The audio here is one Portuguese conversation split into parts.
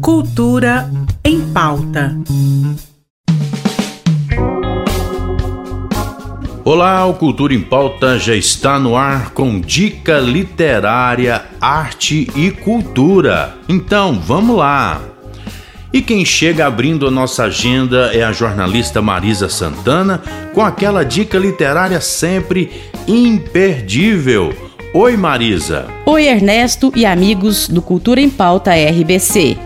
Cultura em pauta. Olá, o Cultura em Pauta já está no ar com dica literária, arte e cultura. Então, vamos lá! E quem chega abrindo a nossa agenda é a jornalista Marisa Santana com aquela dica literária sempre imperdível. Oi, Marisa. Oi, Ernesto e amigos do Cultura em Pauta RBC.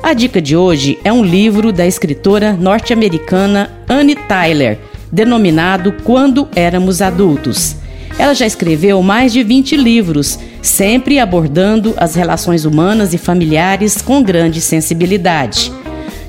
A dica de hoje é um livro da escritora norte-americana Anne Tyler denominado Quando Éramos Adultos. Ela já escreveu mais de 20 livros, sempre abordando as relações humanas e familiares com grande sensibilidade.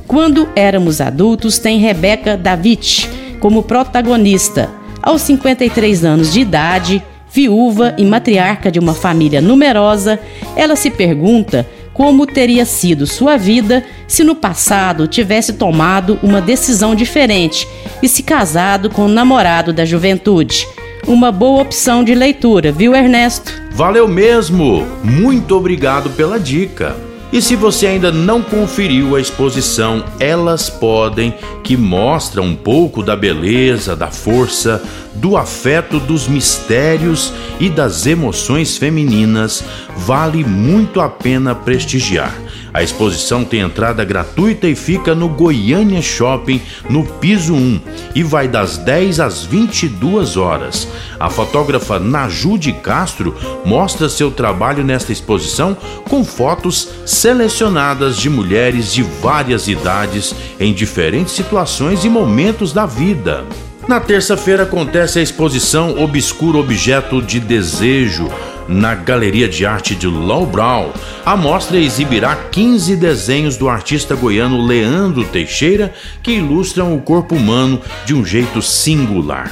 Quando Éramos Adultos tem Rebecca Davitt como protagonista. Aos 53 anos de idade, viúva e matriarca de uma família numerosa, ela se pergunta como teria sido sua vida se no passado tivesse tomado uma decisão diferente e se casado com o namorado da juventude. Uma boa opção de leitura, viu, Ernesto? Valeu mesmo! Muito obrigado pela dica. E se você ainda não conferiu a exposição Elas Podem, que mostra um pouco da beleza, da força, do afeto, dos mistérios e das emoções femininas, vale muito a pena prestigiar. A exposição tem entrada gratuita e fica no Goiânia Shopping, no piso 1, e vai das 10 às 22 horas. A fotógrafa Najude Castro mostra seu trabalho nesta exposição com fotos selecionadas de mulheres de várias idades em diferentes situações e momentos da vida. Na terça-feira acontece a exposição Obscuro Objeto de Desejo, na Galeria de Arte de Lowbrow. A mostra exibirá 15 desenhos do artista goiano Leandro Teixeira que ilustram o corpo humano de um jeito singular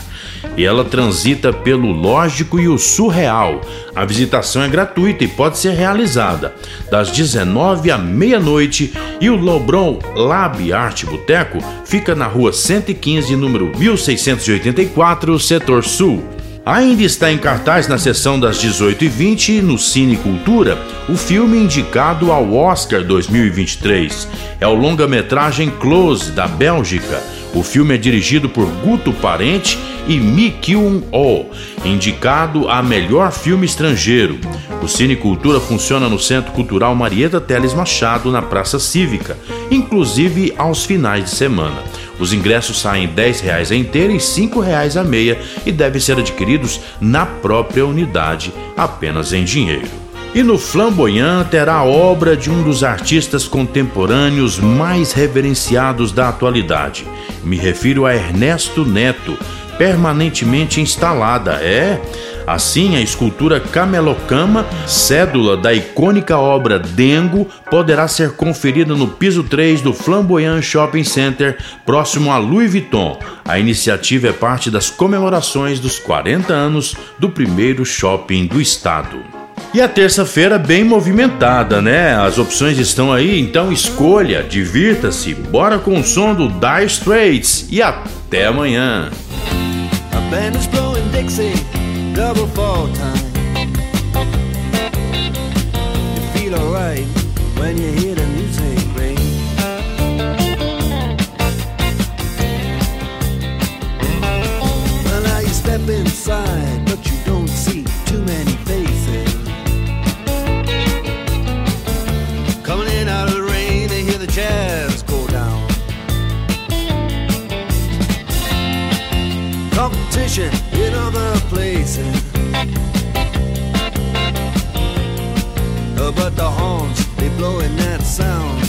e ela transita pelo lógico e o surreal. A visitação é gratuita e pode ser realizada das 19 à meia-noite e o Lobron Lab Arte Boteco fica na rua 115, número 1684, setor sul. Ainda está em cartaz na sessão das 18h20 no Cine Cultura o filme indicado ao Oscar 2023. É o longa-metragem Close, da Bélgica. O filme é dirigido por Guto Parente e Mi Kyung-oh, indicado a melhor filme estrangeiro. O Cine Cultura funciona no Centro Cultural Marieta Teles Machado, na Praça Cívica, inclusive aos finais de semana. Os ingressos saem R$ 10,00 a inteira e R$ 5,00 a meia e devem ser adquiridos na própria unidade, apenas em dinheiro. E no Flamboyant terá a obra de um dos artistas contemporâneos mais reverenciados da atualidade. Me refiro a Ernesto Neto, permanentemente instalada. É, Assim, a escultura Camelocama, cédula da icônica obra Dengo, poderá ser conferida no piso 3 do Flamboyant Shopping Center, próximo a Louis Vuitton. A iniciativa é parte das comemorações dos 40 anos do primeiro shopping do estado. E a terça-feira bem movimentada, né? As opções estão aí, então escolha, divirta-se, bora com o som do Dire Straits e até amanhã. Double fall time. You feel alright when you hear the music ring. Well, now you step inside, but you don't see too many faces. Coming in out of the rain, they hear the jazz go down. Competition Uh, but the horns, they blowing that sound.